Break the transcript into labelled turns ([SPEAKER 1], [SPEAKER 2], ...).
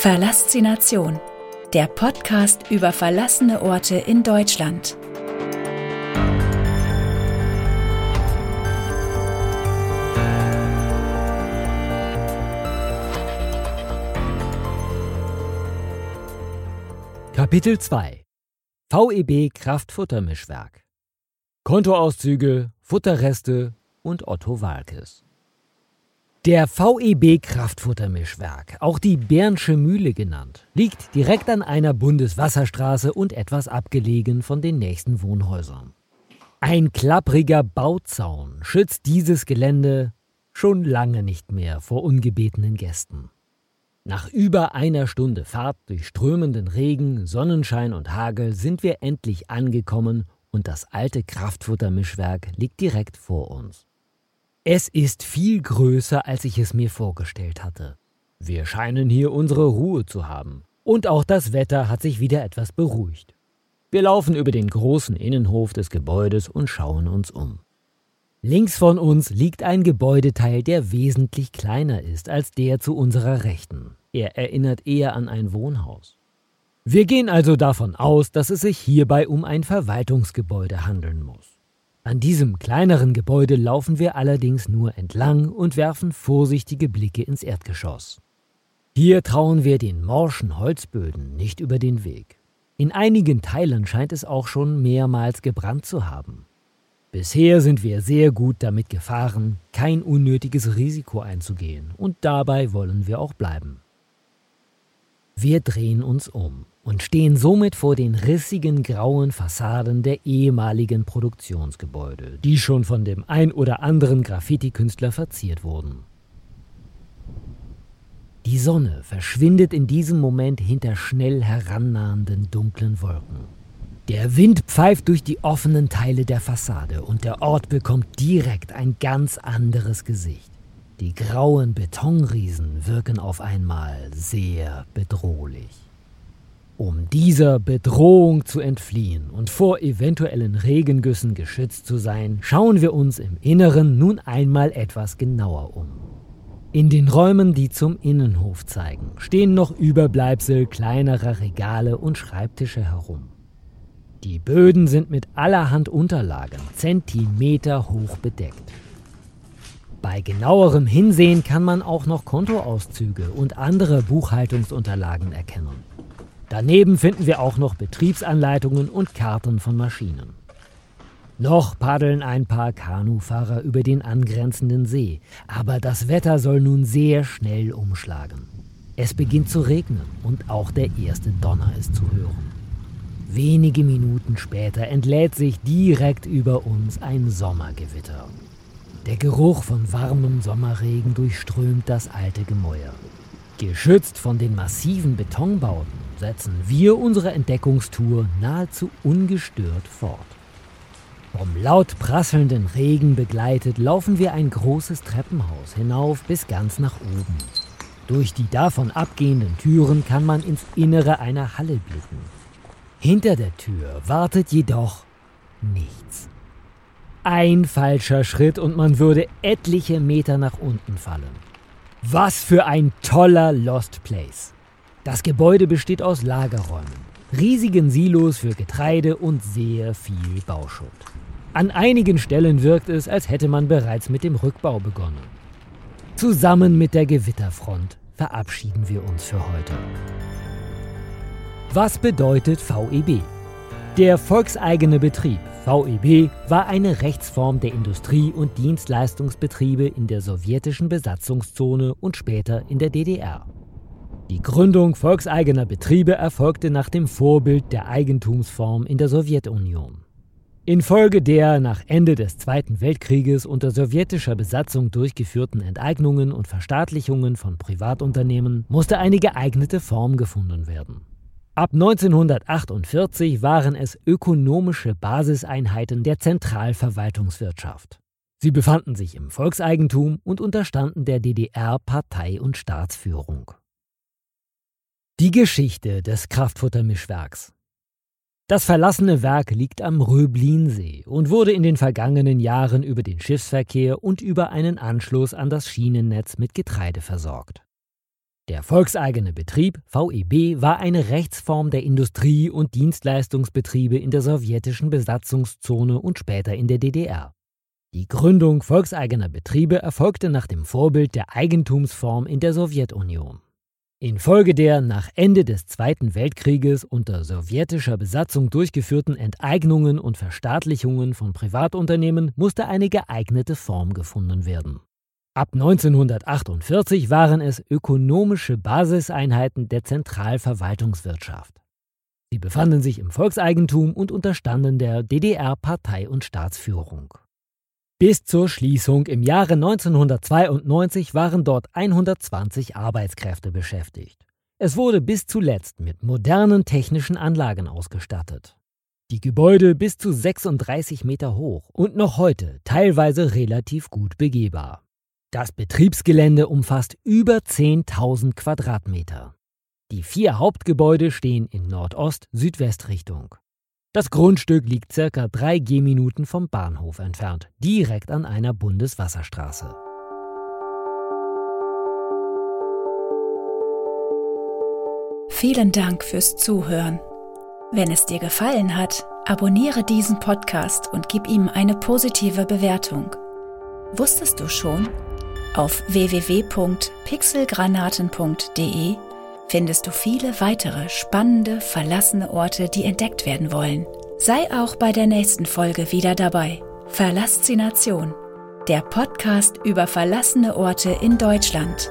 [SPEAKER 1] Verlassination, der Podcast über verlassene Orte in Deutschland.
[SPEAKER 2] Kapitel 2 VEB Kraftfuttermischwerk. Kontoauszüge, Futterreste und Otto Walkes der VEB Kraftfuttermischwerk, auch die Bernsche Mühle genannt, liegt direkt an einer Bundeswasserstraße und etwas abgelegen von den nächsten Wohnhäusern. Ein klappriger Bauzaun schützt dieses Gelände schon lange nicht mehr vor ungebetenen Gästen. Nach über einer Stunde Fahrt durch strömenden Regen, Sonnenschein und Hagel sind wir endlich angekommen und das alte Kraftfuttermischwerk liegt direkt vor uns. Es ist viel größer, als ich es mir vorgestellt hatte. Wir scheinen hier unsere Ruhe zu haben. Und auch das Wetter hat sich wieder etwas beruhigt. Wir laufen über den großen Innenhof des Gebäudes und schauen uns um. Links von uns liegt ein Gebäudeteil, der wesentlich kleiner ist als der zu unserer Rechten. Er erinnert eher an ein Wohnhaus. Wir gehen also davon aus, dass es sich hierbei um ein Verwaltungsgebäude handeln muss. An diesem kleineren Gebäude laufen wir allerdings nur entlang und werfen vorsichtige Blicke ins Erdgeschoss. Hier trauen wir den morschen Holzböden nicht über den Weg. In einigen Teilen scheint es auch schon mehrmals gebrannt zu haben. Bisher sind wir sehr gut damit gefahren, kein unnötiges Risiko einzugehen, und dabei wollen wir auch bleiben. Wir drehen uns um und stehen somit vor den rissigen grauen Fassaden der ehemaligen Produktionsgebäude, die schon von dem ein oder anderen Graffiti-Künstler verziert wurden. Die Sonne verschwindet in diesem Moment hinter schnell herannahenden dunklen Wolken. Der Wind pfeift durch die offenen Teile der Fassade und der Ort bekommt direkt ein ganz anderes Gesicht. Die grauen Betonriesen wirken auf einmal sehr bedrohlich. Um dieser Bedrohung zu entfliehen und vor eventuellen Regengüssen geschützt zu sein, schauen wir uns im Inneren nun einmal etwas genauer um. In den Räumen, die zum Innenhof zeigen, stehen noch Überbleibsel kleinerer Regale und Schreibtische herum. Die Böden sind mit allerhand Unterlagen Zentimeter hoch bedeckt. Bei genauerem Hinsehen kann man auch noch Kontoauszüge und andere Buchhaltungsunterlagen erkennen. Daneben finden wir auch noch Betriebsanleitungen und Karten von Maschinen. Noch paddeln ein paar Kanufahrer über den angrenzenden See, aber das Wetter soll nun sehr schnell umschlagen. Es beginnt zu regnen und auch der erste Donner ist zu hören. Wenige Minuten später entlädt sich direkt über uns ein Sommergewitter. Der Geruch von warmem Sommerregen durchströmt das alte Gemäuer. Geschützt von den massiven Betonbauten setzen wir unsere Entdeckungstour nahezu ungestört fort. Vom laut prasselnden Regen begleitet laufen wir ein großes Treppenhaus hinauf bis ganz nach oben. Durch die davon abgehenden Türen kann man ins Innere einer Halle blicken. Hinter der Tür wartet jedoch nichts. Ein falscher Schritt und man würde etliche Meter nach unten fallen. Was für ein toller Lost Place. Das Gebäude besteht aus Lagerräumen, riesigen Silos für Getreide und sehr viel Bauschutt. An einigen Stellen wirkt es, als hätte man bereits mit dem Rückbau begonnen. Zusammen mit der Gewitterfront verabschieden wir uns für heute. Was bedeutet VEB? Der volkseigene Betrieb VEB war eine Rechtsform der Industrie- und Dienstleistungsbetriebe in der sowjetischen Besatzungszone und später in der DDR. Die Gründung volkseigener Betriebe erfolgte nach dem Vorbild der Eigentumsform in der Sowjetunion. Infolge der nach Ende des Zweiten Weltkrieges unter sowjetischer Besatzung durchgeführten Enteignungen und Verstaatlichungen von Privatunternehmen musste eine geeignete Form gefunden werden. Ab 1948 waren es ökonomische Basiseinheiten der Zentralverwaltungswirtschaft. Sie befanden sich im Volkseigentum und unterstanden der DDR-Partei- und Staatsführung. Die Geschichte des Kraftfuttermischwerks. Das verlassene Werk liegt am Röblinsee und wurde in den vergangenen Jahren über den Schiffsverkehr und über einen Anschluss an das Schienennetz mit Getreide versorgt. Der volkseigene Betrieb VEB war eine Rechtsform der Industrie- und Dienstleistungsbetriebe in der sowjetischen Besatzungszone und später in der DDR. Die Gründung volkseigener Betriebe erfolgte nach dem Vorbild der Eigentumsform in der Sowjetunion. Infolge der nach Ende des Zweiten Weltkrieges unter sowjetischer Besatzung durchgeführten Enteignungen und Verstaatlichungen von Privatunternehmen musste eine geeignete Form gefunden werden. Ab 1948 waren es ökonomische Basiseinheiten der Zentralverwaltungswirtschaft. Sie befanden sich im Volkseigentum und unterstanden der DDR-Partei- und Staatsführung. Bis zur Schließung im Jahre 1992 waren dort 120 Arbeitskräfte beschäftigt. Es wurde bis zuletzt mit modernen technischen Anlagen ausgestattet. Die Gebäude bis zu 36 Meter hoch und noch heute teilweise relativ gut begehbar. Das Betriebsgelände umfasst über 10.000 Quadratmeter. Die vier Hauptgebäude stehen in Nordost-Südwest-Richtung. Das Grundstück liegt circa drei Gehminuten vom Bahnhof entfernt, direkt an einer Bundeswasserstraße.
[SPEAKER 1] Vielen Dank fürs Zuhören. Wenn es dir gefallen hat, abonniere diesen Podcast und gib ihm eine positive Bewertung. Wusstest du schon? Auf www.pixelgranaten.de findest du viele weitere spannende, verlassene Orte, die entdeckt werden wollen. Sei auch bei der nächsten Folge wieder dabei. Verlassination, der Podcast über verlassene Orte in Deutschland.